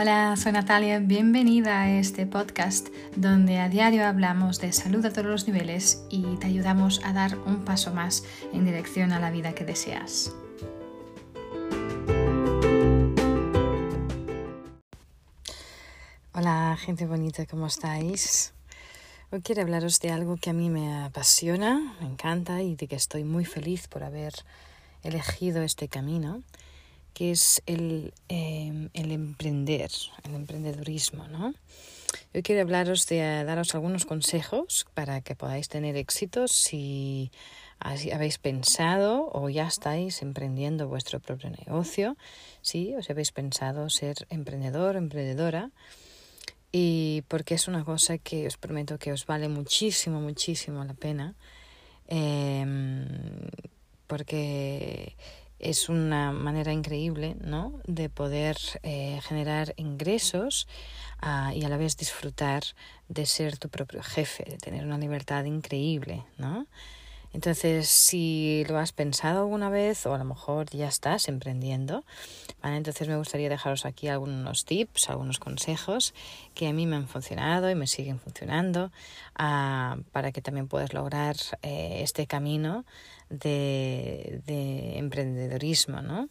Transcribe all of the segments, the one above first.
Hola, soy Natalia, bienvenida a este podcast donde a diario hablamos de salud a todos los niveles y te ayudamos a dar un paso más en dirección a la vida que deseas. Hola gente bonita, ¿cómo estáis? Hoy quiero hablaros de algo que a mí me apasiona, me encanta y de que estoy muy feliz por haber elegido este camino que es el, em, el emprender, el emprendedurismo, ¿no? Yo quiero hablaros de daros algunos consejos para que podáis tener éxito si habéis pensado o ya estáis emprendiendo vuestro propio negocio, si os habéis pensado ser emprendedor o emprendedora y porque es una cosa que os prometo que os vale muchísimo, muchísimo la pena, em, porque es una manera increíble ¿no? de poder eh, generar ingresos ah, y a la vez disfrutar de ser tu propio jefe, de tener una libertad increíble, ¿no? Entonces, si lo has pensado alguna vez o a lo mejor ya estás emprendiendo, entonces me gustaría dejaros aquí algunos tips, algunos consejos que a mí me han funcionado y me siguen funcionando ah, para que también puedas lograr eh, este camino de, de emprendedorismo, ¿no?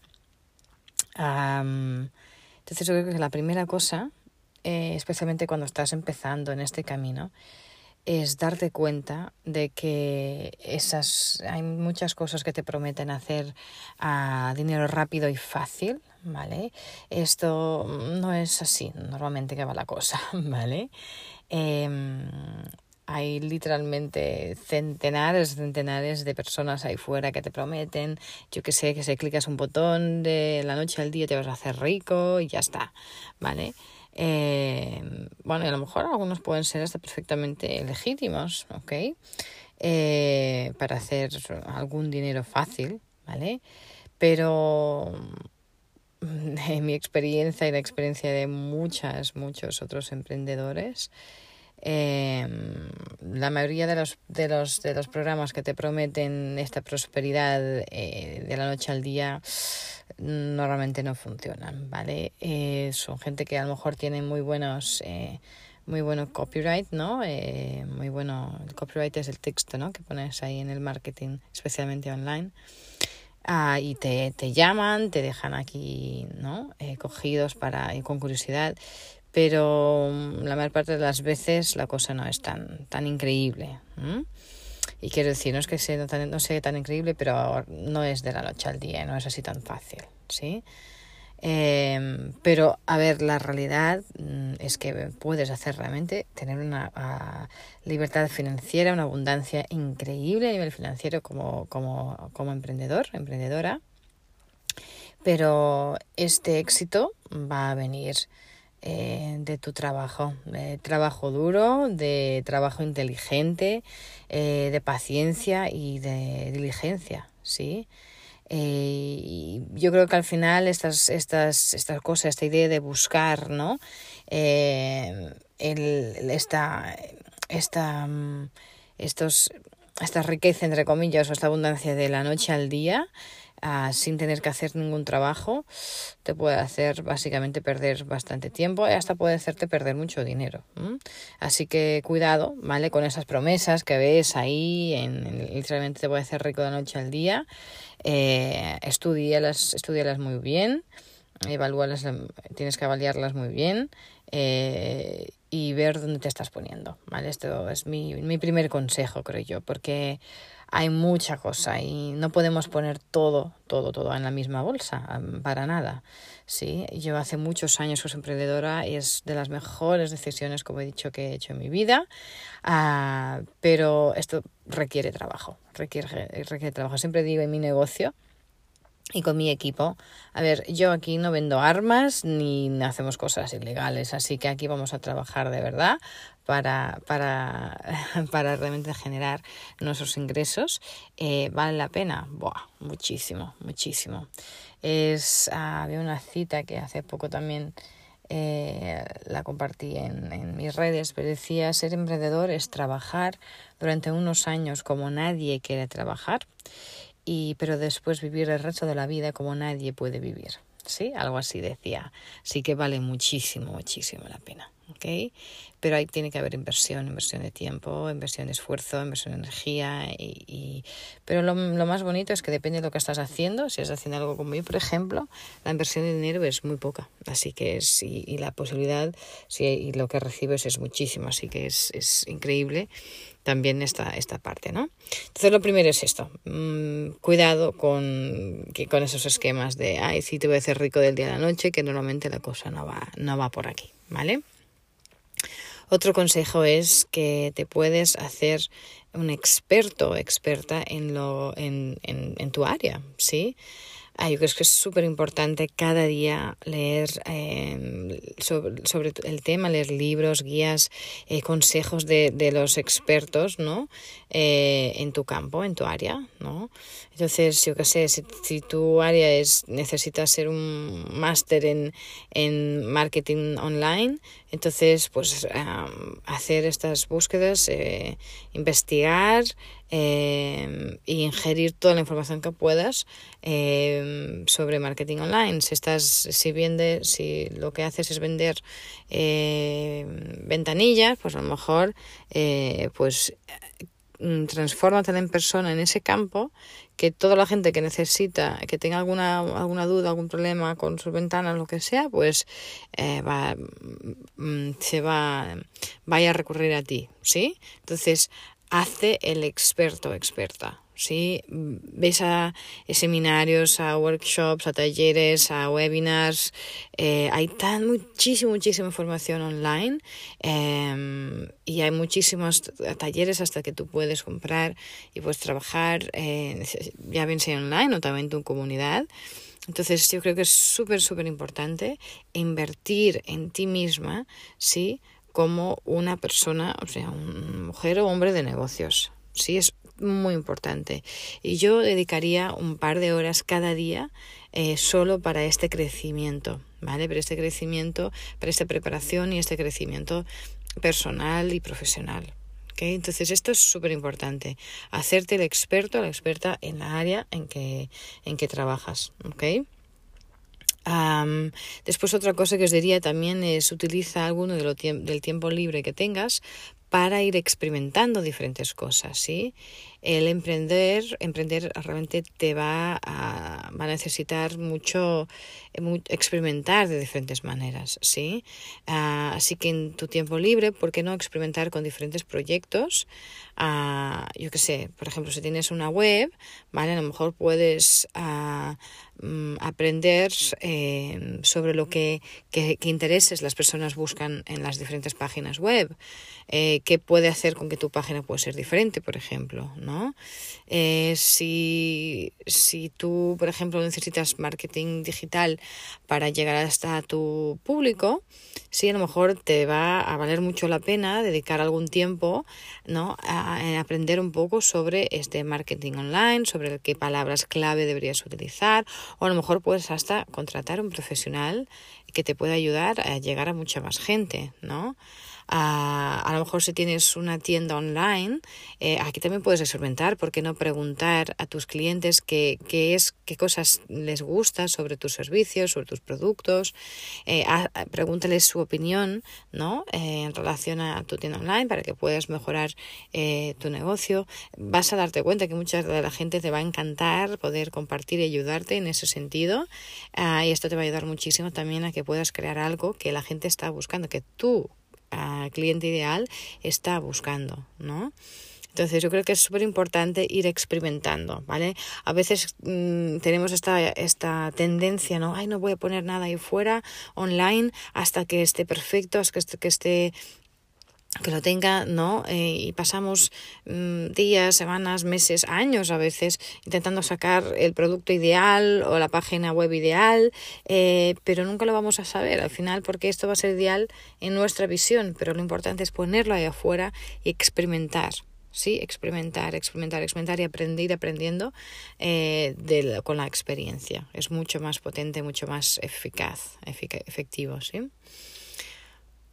entonces yo creo que la primera cosa, eh, especialmente cuando estás empezando en este camino, es darte cuenta de que esas hay muchas cosas que te prometen hacer a dinero rápido y fácil, ¿vale? Esto no es así normalmente que va la cosa, ¿vale? Em, hay literalmente centenares, centenares de personas ahí fuera que te prometen, yo que sé, que si clicas un botón de la noche al día te vas a hacer rico y ya está, ¿vale? Eh, bueno, a lo mejor algunos pueden ser hasta perfectamente legítimos, ¿ok? Eh, para hacer algún dinero fácil, ¿vale? Pero en mi experiencia y la experiencia de muchas, muchos otros emprendedores, eh, la mayoría de los, de, los, de los programas que te prometen esta prosperidad eh, de la noche al día normalmente no funcionan, ¿vale? Eh, son gente que a lo mejor tiene muy buenos... Eh, muy bueno copyright, ¿no? Eh, muy bueno, el copyright es el texto, ¿no? Que pones ahí en el marketing, especialmente online. Ah, y te, te llaman, te dejan aquí, ¿no? Cogidos para, con curiosidad pero mm, la mayor parte de las veces la cosa no es tan, tan increíble. Y quiero decir, no es que sea tan, no sea tan increíble, pero no es de la noche al día, no es así tan fácil, ¿sí? Em, pero, a ver, la realidad mm, es que puedes hacer realmente tener una ah, libertad financiera, una abundancia increíble a nivel financiero como, como, como emprendedor, emprendedora. Pero este éxito va a venir eh, de tu trabajo, de trabajo duro, de trabajo inteligente, eh, de paciencia y de diligencia, ¿sí? Eh, y yo creo que al final estas, estas, estas cosas, esta idea de buscar, ¿no? el, esta, esta, mm, estos, esta riqueza, entre comillas, o esta abundancia de la noche al día, sin tener que hacer ningún trabajo, te puede hacer básicamente perder bastante tiempo y hasta puede hacerte perder mucho dinero. Así que cuidado, ¿vale? Con esas promesas que ves ahí, en, literalmente te puede hacer rico de noche al día. Eh, estudialas, estudialas muy bien, evalúalas, tienes que avaliarlas muy bien. Eh, y ver dónde te estás poniendo, ¿vale? Esto es mi, mi primer consejo, creo yo, porque hay mucha cosa y no podemos poner todo, todo, todo en la misma bolsa, para nada. Sí, yo hace muchos años soy emprendedora y es de las mejores decisiones, como he dicho, que he hecho en mi vida, ah, pero esto requiere trabajo, requiere trabajo. Siempre digo en mi negocio, y con mi equipo. A ver, yo aquí no vendo armas ni hacemos cosas ilegales, así que aquí vamos a trabajar de verdad para, para, para realmente generar nuestros ingresos. Eh, ¿Vale la pena? Buah, muchísimo, muchísimo. Es, ah, había una cita que hace poco también eh, la compartí en, en mis redes, pero decía, ser emprendedor es trabajar durante unos años como nadie quiere trabajar y pero después vivir el resto de la vida como nadie puede vivir. ¿sí? Algo así decía. Sí que vale muchísimo, muchísimo la pena. ¿Ok? Pero ahí tiene que haber inversión, inversión de tiempo, inversión de esfuerzo, inversión de energía. Y, Pero lo, lo, más bonito es que depende de lo que estás haciendo. Si estás haciendo algo como yo, por ejemplo, la inversión de dinero es muy poca. Así que es, y, y la posibilidad sí, y lo que recibes es muchísimo. Así que es, es increíble también esta, esta parte, ¿no? Entonces lo primero es esto, mmm, cuidado con, con esos esquemas de, ay, sí, te voy a hacer rico del día a la noche, que normalmente la cosa no va, no va por aquí, ¿vale? Otro consejo es que te puedes hacer un experto experta en, lo, en, en, tu área, ¿sí? Ah, yo creo que es súper importante cada día leer eh, sobre, sobre, el tema, leer libros, guías, eh, consejos de, de, los expertos, ¿no? Eh, en tu campo, en tu área, ¿no? Entonces, yo qué sé, si, si, tu área es, necesitas ser un máster en, en marketing online, entonces, pues um, hacer estas búsquedas, eh, investigar, eh, y ingerir toda la información que puedas eh, sobre marketing online. Si estás, si vende, si lo que haces es vender eh, ventanillas, pues a lo mejor, eh, pues transfórmate en persona en ese campo que toda la gente que necesita que tenga alguna alguna duda algún problema con sus ventanas lo que sea pues eh, va se va vaya a recurrir a ti sí entonces hace el experto experta. ¿Sí? Ves a, seminarios, a workshops, a talleres, a webinars. Eh, hay tan muchísima, muchísima información online eh, y hay muchísimos talleres hasta que tú puedes comprar y puedes trabajar, eh, ya bien sea online o también en tu comunidad. Entonces yo creo que es súper, súper importante invertir en ti misma, ¿sí? como una persona, o sea, una mujer o hombre de negocios. Sí, es muy importante. Y yo dedicaría un par de horas cada día eh, solo para este crecimiento, ¿vale? Para este crecimiento, para esta preparación y este crecimiento personal y profesional. ¿okay? Entonces esto es súper importante, hacerte el experto, la experta en la área en que, en que trabajas. ¿okay? Después otra cosa que os diría también es utiliza alguno del tiempo libre que tengas para ir experimentando diferentes cosas, ¿sí? El emprender, emprender realmente te va a, va a necesitar mucho, eh, experimentar de diferentes maneras, ¿sí? Uh, así que en tu tiempo libre, ¿por qué no experimentar con diferentes proyectos? Uh, yo qué sé, por ejemplo, si tienes una web, ¿vale? A lo mejor puedes uh, aprender eh, sobre lo que, que, que, intereses las personas buscan en las diferentes páginas web, eh, qué puede hacer con que tu página pueda ser diferente, por ejemplo, ¿no? Eh, si, si tú, por ejemplo, necesitas marketing digital para llegar hasta tu público, sí, a lo mejor te va a valer mucho la pena dedicar algún tiempo, ¿no? A, a aprender un poco sobre este marketing online, sobre qué palabras clave deberías utilizar, o a lo mejor puedes hasta contratar un profesional que te pueda ayudar a llegar a mucha más gente, ¿no? A, a lo mejor si tienes una tienda online, eh, aquí también puedes experimentar, ¿por qué no preguntar a tus clientes qué, qué es, qué cosas les gusta sobre tus servicios, sobre tus productos? Eh, a, pregúntales su opinión, ¿no? Eh, en relación a tu tienda online para que puedas mejorar eh, tu negocio. Vas a darte cuenta que mucha de la gente te va a encantar poder compartir y ayudarte en ese sentido. Uh, y esto te va a ayudar muchísimo también a que puedas crear algo que la gente está buscando, que tú uh, cliente ideal está buscando, ¿no? Entonces yo creo que es súper importante ir experimentando, ¿vale? A veces mmm, tenemos esta, esta tendencia, ¿no? Ay, no voy a poner nada ahí fuera online hasta que esté perfecto, hasta que esté, que esté que lo tenga, ¿no? Eh, y pasamos mmm, días, semanas, meses, años a veces intentando sacar el producto ideal o la página web ideal, eh, pero nunca lo vamos a saber al final porque esto va a ser ideal en nuestra visión, pero lo importante es ponerlo ahí afuera y experimentar. Sí, experimentar, experimentar, experimentar y aprender aprendiendo eh, con la experiencia. Es mucho más potente, mucho más eficaz, efic efectivo, ¿sí?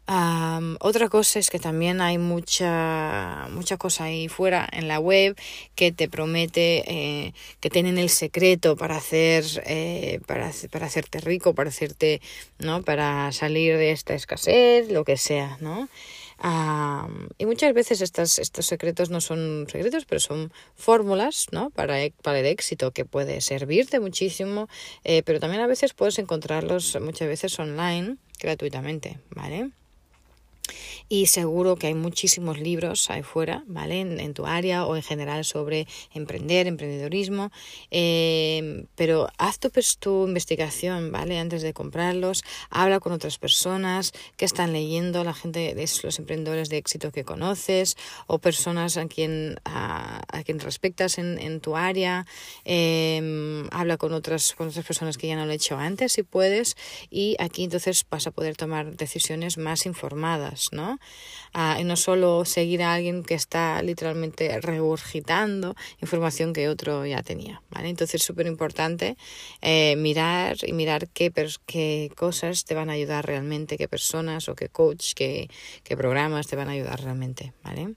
Otra cosa es que también hay mucha, mucha cosa ahí fuera en la web que te promete eh, que tienen el secreto para hacer, eh, para, para hacerte rico, para hacerte, ¿no? Para salir de esta escasez, lo que sea, ¿no? y muchas veces estas, estos secretos no son secretos, pero son fórmulas ¿no? para, para el éxito que puede servirte muchísimo, eh, pero también a veces puedes encontrarlos muchas veces online gratuitamente, ¿vale? Y seguro que hay muchísimos libros ahí fuera, ¿vale? En, tu área o en general sobre emprender, emprendedorismo, em, pero haz tu, pues, tu investigación, ¿vale? Antes de comprarlos, habla con otras personas que están leyendo, la gente, los emprendedores de éxito que conoces o personas a quien, a, quien respectas en, en tu área, em, habla con otras, con otras personas que ya no lo he hecho antes si puedes y aquí entonces vas a poder tomar decisiones más informadas, ¿no? y no solo seguir a alguien que está literalmente regurgitando información que otro ya tenía, ¿vale? Entonces es súper importante eh, mirar y mirar qué, qué cosas te van a ayudar realmente, qué personas o qué coach, qué, qué programas te van a ayudar realmente, ¿vale?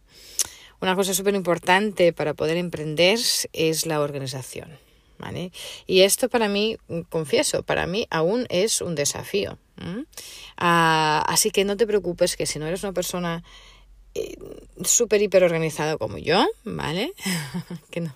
Una cosa súper importante para poder emprender es la organización. ¿Vale? Y esto para mí, confieso, para mí aún es un desafío. Ah, así que no te preocupes que si no eres una persona eh, súper hiper organizada como yo, ¿vale? que, no,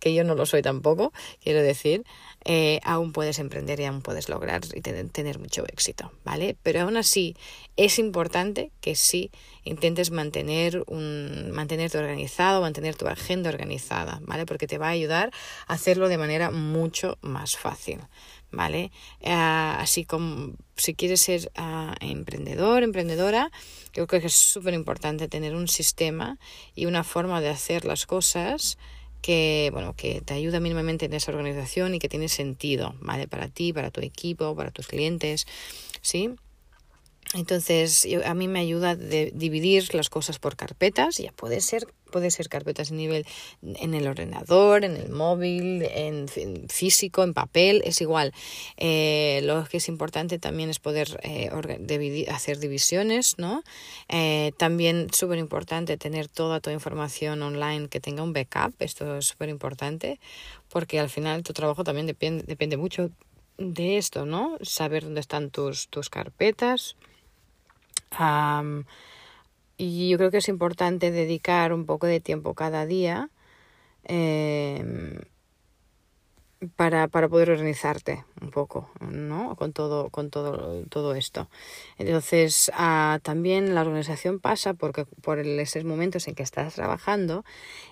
que yo no lo soy tampoco, quiero decir, eh, aún puedes emprender y aún puedes lograr y tener, tener, mucho éxito, ¿vale? Pero aún así es importante que sí intentes mantener un, mantenerte organizado, mantener tu agenda organizada, ¿vale? Porque te va a ayudar a hacerlo de manera mucho más fácil. ¿vale? Ah, así como si quieres ser ah, emprendedor, emprendedora, creo que es súper importante tener un sistema y una forma de hacer las cosas que, bueno, que te ayuda mínimamente en esa organización y que tiene sentido, ¿vale? Para ti, para tu equipo, para tus clientes, ¿sí? Entonces, a mí me ayuda dividir las cosas por carpetas, ya puede ser, puede ser carpetas de nivel en el ordenador, en el móvil, en, físico, en papel, es igual. Eh, lo que es importante también es poder eh, hacer divisiones, ¿no? Eh, también súper importante tener toda tu información online que tenga un backup, esto es súper importante, porque al final tu trabajo también depende, depende mucho de esto, ¿no? Saber dónde están tus, tus carpetas y yo creo que es importante dedicar un poco de tiempo cada día em, para, para poder organizarte un poco, ¿no? Con todo, con todo, todo esto. Entonces, ah, también la organización pasa porque por esos momentos en que estás trabajando,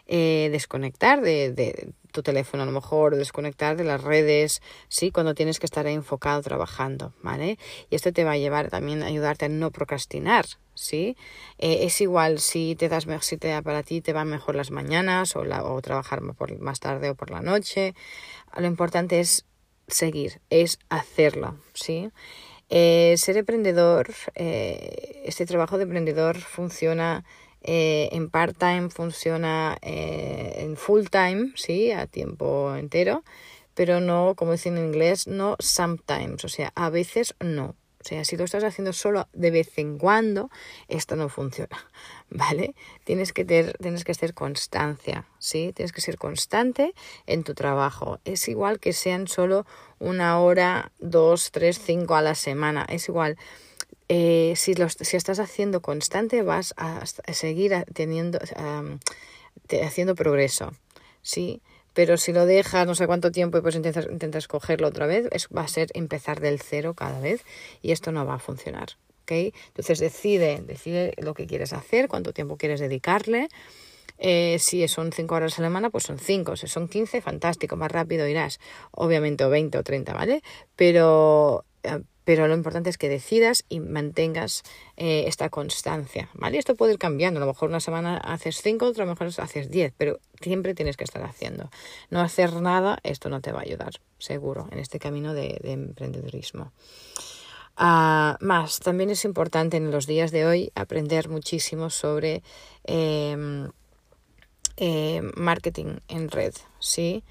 eh, desconectar de, de, tu teléfono a lo mejor, desconectar de las redes, sí, cuando tienes que estar enfocado trabajando, ¿vale? Y esto te va a llevar también a ayudarte a no procrastinar, ¿sí? Eh, es igual si te das si te, para ti te van mejor las mañanas o, la, o trabajar por, más tarde o por la noche. Lo importante es seguir, es hacerlo, ¿sí? Eh, ser emprendedor, eh, este trabajo de emprendedor funciona eh, en part-time, funciona en full-time, ¿sí? A tiempo entero, pero no, como dicen en inglés, no sometimes, o sea, a veces no. O sea, si lo estás haciendo solo de vez en cuando, esto no funciona, ¿vale? Tienes que, tener, tienes que ser constancia, ¿sí? Tienes que ser constante en tu trabajo. Es igual que sean solo una hora, dos, tres, cinco a la semana. Es igual. Eh, si, los, si estás haciendo constante, vas a, seguir teniendo, haciendo progreso, ¿sí? pero si lo dejas no sé cuánto tiempo y pues intentas, intentas cogerlo otra vez, es, va a ser empezar del cero cada vez y esto no va a funcionar. ¿okay? Entonces decide, decide lo que quieres hacer, cuánto tiempo quieres dedicarle. Eh, si son 5 horas a la semana, pues son 5. Si son 15, fantástico, más rápido irás. Obviamente, o 20 o 30, ¿vale? Pero eh, pero lo importante es que decidas y mantengas eh, esta constancia, ¿vale? Esto puede ir cambiando, a lo mejor una semana haces cinco, otra mejor haces diez, pero siempre tienes que estar haciendo. No hacer nada, esto no te va a ayudar, seguro, en este camino de, emprendedurismo. Ah, más, también es importante en los días de hoy aprender muchísimo sobre em, eh, marketing en red, ¿sí?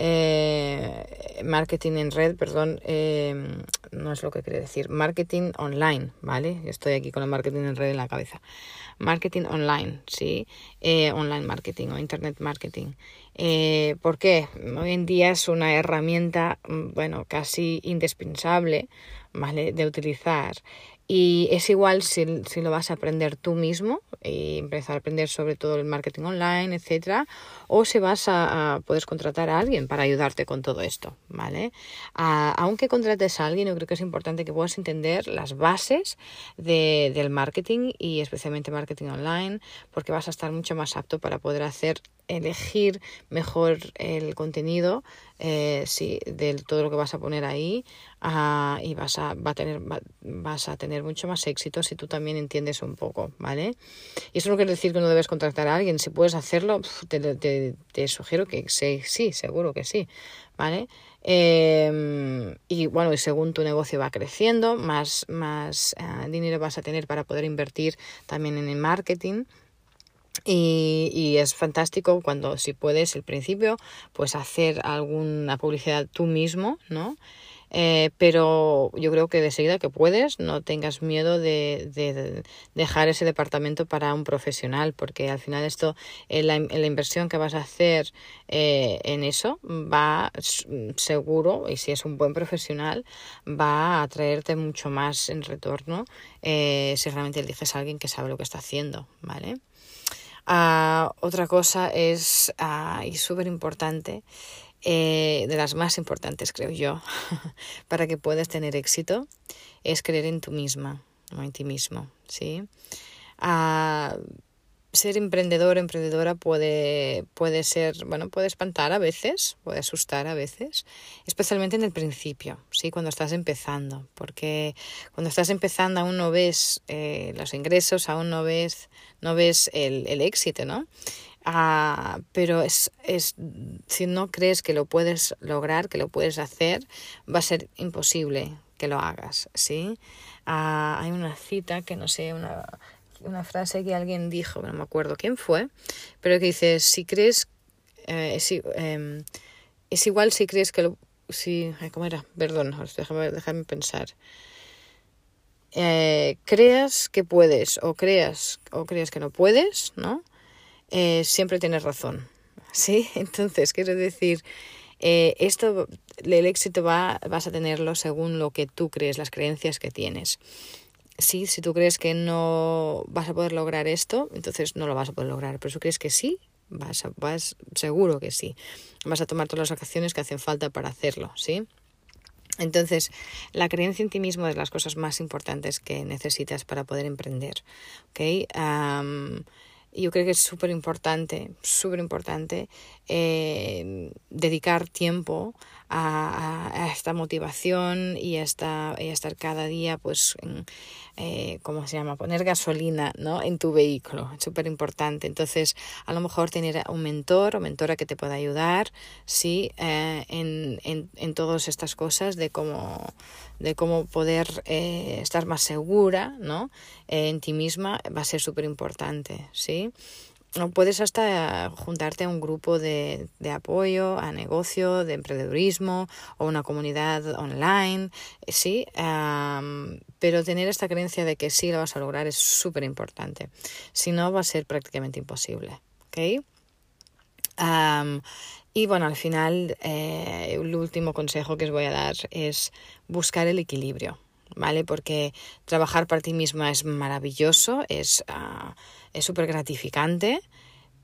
Eh, marketing en red, perdón, em, no es lo que quiere decir. Marketing online, ¿vale? Estoy aquí con el marketing en red en la cabeza. Marketing online, ¿sí? Eh, online marketing o internet marketing. Eh, ¿Por qué? Hoy en día es una herramienta, mm, bueno, casi indispensable, ¿vale? De utilizar. Y es igual si, si, lo vas a aprender tú mismo y empezar a aprender sobre todo el marketing online, etcétera, o si vas a, puedes contratar a alguien para ayudarte con todo esto, ¿vale? aunque contrates a alguien, yo creo que es importante que puedas entender las bases de, del marketing y especialmente marketing online, porque vas a estar mucho más apto para poder hacer elegir mejor el contenido eh, sí, de todo lo que vas a poner ahí uh, y vas a, va a tener, va, vas a tener mucho más éxito si tú también entiendes un poco, ¿vale? Y eso no quiere decir que no debes contactar a alguien. Si puedes hacerlo, te, te, sugiero que sí, sí, seguro que sí, ¿vale? Eh, y bueno, y según tu negocio va creciendo, más, más uh, dinero vas a tener para poder invertir también en el marketing. Y, y, es fantástico cuando si puedes al principio pues hacer alguna publicidad tú mismo, ¿no? Eh, pero yo creo que de seguida que puedes, no tengas miedo de, de, dejar ese departamento para un profesional, porque al final esto, en la inversión que vas a hacer eh, en eso, va seguro, y si es un buen profesional, va a traerte mucho más en retorno eh, si realmente eliges a alguien que sabe lo que está haciendo, ¿vale? Uh, otra cosa es, uh, y súper importante, eh, de las más importantes creo yo, para que puedas tener éxito, es creer en tú misma o en ti mismo, ¿sí? Uh, ser emprendedor, emprendedora puede, puede ser, bueno, puede espantar a veces, puede asustar a veces, especialmente en el principio, ¿sí? Cuando estás empezando, porque cuando estás empezando aún no ves eh, los ingresos, aún no ves, no ves el, el éxito, ¿no? Ah, pero es, es, si no crees que lo puedes lograr, que lo puedes hacer, va a ser imposible que lo hagas, ¿sí? Ah, hay una cita que no sé, una una frase que alguien dijo, no me acuerdo quién fue, pero que dice, si crees, eh, es, eh, es, igual si crees que lo... Si, ¿Cómo era? Perdón, déjame, déjame pensar. Eh, creas que puedes o creas o creas que no puedes, ¿no? Eh, siempre tienes razón, ¿sí? Entonces, quiero decir, eh, esto, el éxito va, vas a tenerlo según lo que tú crees, las creencias que tienes sí, si tú crees que no vas a poder lograr esto, entonces no lo vas a poder lograr. Pero si crees que sí, vas, a, vas seguro que sí. Vas a tomar todas las acciones que hacen falta para hacerlo, ¿sí? Entonces, la creencia en ti mismo es de las cosas más importantes que necesitas para poder emprender. ¿ok? Um, yo creo que es súper importante, súper importante eh, dedicar tiempo a, a, esta motivación y a, esta, y estar cada día, pues, eh, ¿cómo se llama? Poner gasolina ¿no? en tu vehículo, es súper importante. Entonces, a lo mejor tener un mentor o mentora que te pueda ayudar, sí, eh, en, en, en todas estas cosas de cómo de cómo poder eh, estar más segura ¿no? Eh, en ti misma va a ser súper importante, ¿sí? No puedes hasta juntarte a un grupo de, de, apoyo, a negocio, de emprendedurismo o una comunidad online, sí, um, pero tener esta creencia de que sí lo vas a lograr es súper importante. Si no, va a ser prácticamente imposible. ¿ok? Y bueno, al final, eh, el último consejo que os voy a dar es buscar el equilibrio, ¿vale? Porque trabajar para ti misma es maravilloso, es uh, súper gratificante,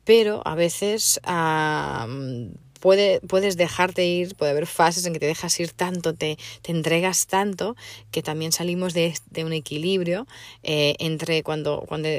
pero a veces uh, puede, puedes dejarte ir, puede haber fases en que te dejas ir tanto, te, te entregas tanto, que también salimos de, de un equilibrio eh, entre cuando, cuando,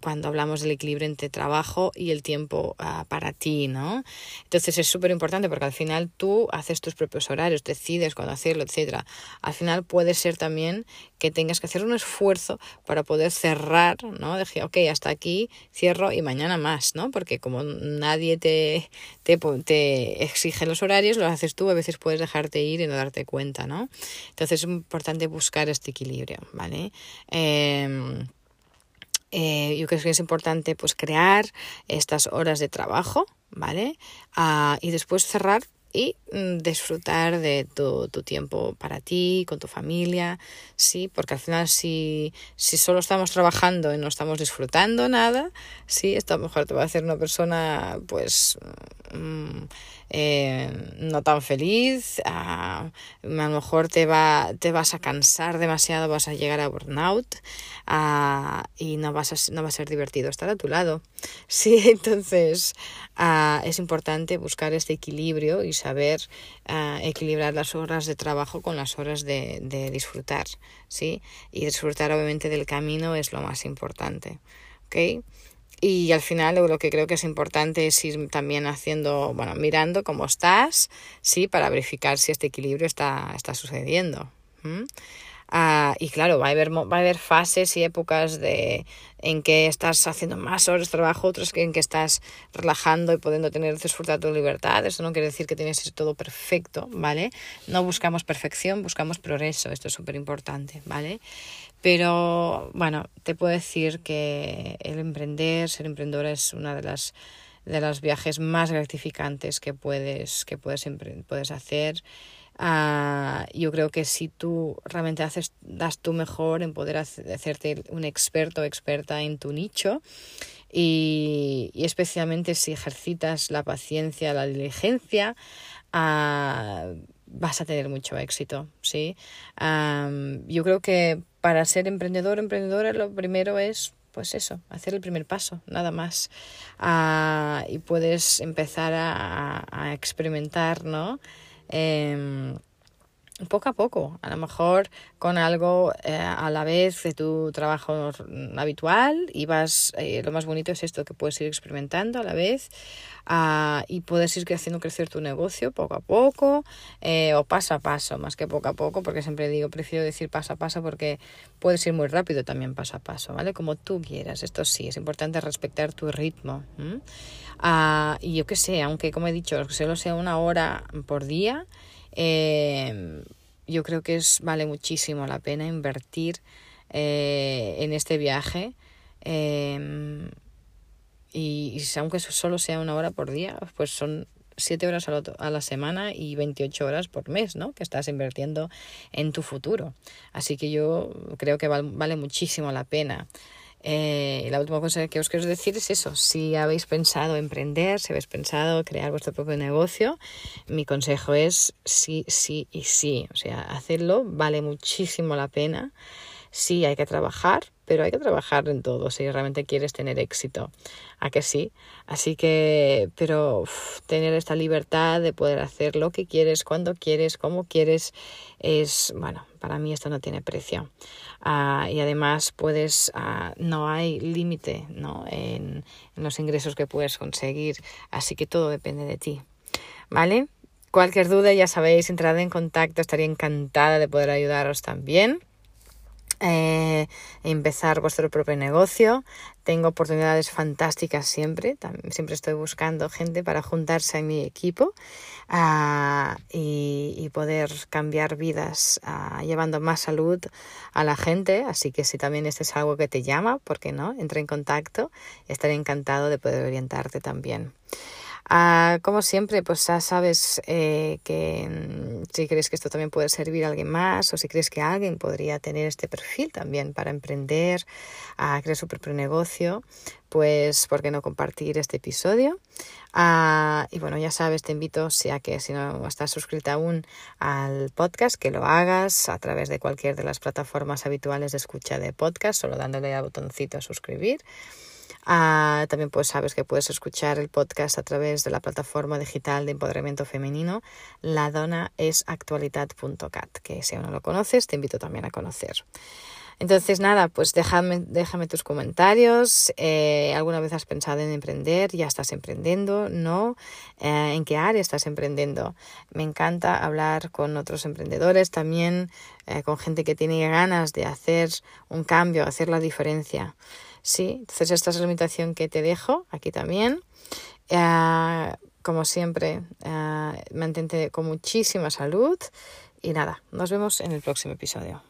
cuando hablamos del equilibrio entre trabajo y el tiempo uh, para ti, ¿no? Entonces es súper importante porque al final tú haces tus propios horarios, decides cuándo hacerlo, etcétera. Al final puede ser también que tengas que hacer un esfuerzo para poder cerrar, ¿no? Decir, ok, hasta aquí cierro y mañana más, ¿no? Porque como nadie te, te, te exige los horarios, lo haces tú, a veces puedes dejarte ir y no darte cuenta, ¿no? Entonces es importante buscar este equilibrio, ¿vale? Eh, eh, yo creo que es importante pues crear estas horas de trabajo, ¿vale? Ah, y después cerrar y mm, disfrutar de tu, tu, tiempo para ti, con tu familia, sí, porque al final si, si solo estamos trabajando y no estamos disfrutando nada, sí, esto a lo mejor te va a hacer una persona pues mm, eh, no tan feliz, a, a, lo mejor te, va, te vas a cansar demasiado, vas a llegar a burnout a, y no, vas a, no va a ser divertido estar a tu lado. Sí, entonces a, es importante buscar este equilibrio y saber equilibrar las horas de trabajo con las horas de, de disfrutar, ¿sí? Y disfrutar obviamente del camino es lo más importante, ¿ok? Y al final lo que creo que es importante es ir también haciendo, bueno, mirando cómo estás, sí, para verificar si este equilibrio está, está sucediendo. Ah, y claro, va a, haber, va a haber fases y épocas de, en que estás haciendo más horas de trabajo, otros que en que estás relajando y pudiendo tener disfrutar tu libertad. Eso no quiere decir que tienes que ser todo perfecto, ¿vale? No buscamos perfección, buscamos progreso. Esto es súper importante, ¿vale? Pero bueno, te puedo decir que el emprender, ser emprendedora es una de las de los viajes más gratificantes que puedes que puedes puedes hacer. Uh, yo creo que si tú realmente haces das tu mejor en poder hacerte un experto o experta en tu nicho y, especialmente si ejercitas la paciencia, la diligencia, uh, vas a tener mucho éxito, ¿sí? Um, yo creo que para ser emprendedor o emprendedora lo primero es pues eso, hacer el primer paso, nada más. Uh, y puedes empezar a experimentar, ¿no? Eh, poco a poco, a lo mejor con algo eh, a la vez de tu trabajo habitual y vas, eh, lo más bonito es esto, que puedes ir experimentando a la vez uh, y puedes ir haciendo crecer tu negocio poco a poco eh, o paso a paso, más que poco a poco, porque siempre digo, prefiero decir paso a paso porque puedes ir muy rápido también paso a paso, ¿vale? Como tú quieras, esto sí, es importante respetar tu ritmo. Uh, y yo qué sé, aunque como he dicho, solo sea una hora por día, eh, yo creo que es, vale muchísimo la pena invertir eh, en este viaje. Eh, y, y, aunque solo sea una hora por día, pues son siete horas a la semana y 28 horas por mes, ¿no? Que estás invirtiendo en tu futuro. Así que yo creo que vale muchísimo la pena. Eh, la última cosa que os quiero decir es eso, si habéis pensado emprender, si habéis pensado crear vuestro propio negocio, mi consejo es sí, sí y sí, o sea, hacerlo vale muchísimo la pena. Sí, hay que trabajar, pero hay que trabajar en todo si realmente quieres tener éxito. ¿A que sí? Así que, pero tener esta libertad de poder hacer lo que quieres, cuando quieres, cómo quieres, es, bueno, para mí esto no tiene precio. Uh, y además puedes, uh, no hay límite ¿no? En, en los ingresos que puedes conseguir, así que todo depende de ti. ¿Vale? Cualquier duda, ya sabéis, entrad en contacto, estaría encantada de poder ayudaros también eh, empezar vuestro propio negocio. Tengo oportunidades fantásticas siempre. Siempre estoy buscando gente para juntarse en mi equipo uh, y, poder cambiar vidas uh, llevando más salud a la gente. Así que si también este es algo que te llama, ¿por qué no? Entra en contacto. Estaré encantado de poder orientarte también. Uh, como siempre, pues ya sabes eh, que mm, si crees que esto también puede servir a alguien más o si crees que alguien podría tener este perfil también para emprender, a crear su propio negocio, pues ¿por qué no compartir este episodio? Uh, y bueno, ya sabes, te invito, si que si no estás suscrita aún al podcast, que lo hagas a través de cualquier de las plataformas habituales de escucha de podcast, solo dándole al botoncito a suscribir. Uh, también pues sabes que puedes escuchar el podcast a través de la plataforma digital de empoderamiento femenino la dona es actualidad.cat, que si aún no lo conoces, te invito también a conocer. Entonces, nada, pues déjame, déjame tus comentarios. Eh, ¿Alguna vez has pensado en emprender? ¿Ya estás emprendiendo? ¿No? Eh, ¿En qué área estás emprendiendo? Me encanta hablar con otros emprendedores, también eh, con gente que tiene ganas de hacer un cambio, hacer la diferencia. Sí, entonces esta es la invitación que te dejo aquí también. Uh, como siempre, uh, mantente con muchísima salud y nada, nos vemos en el próximo episodio.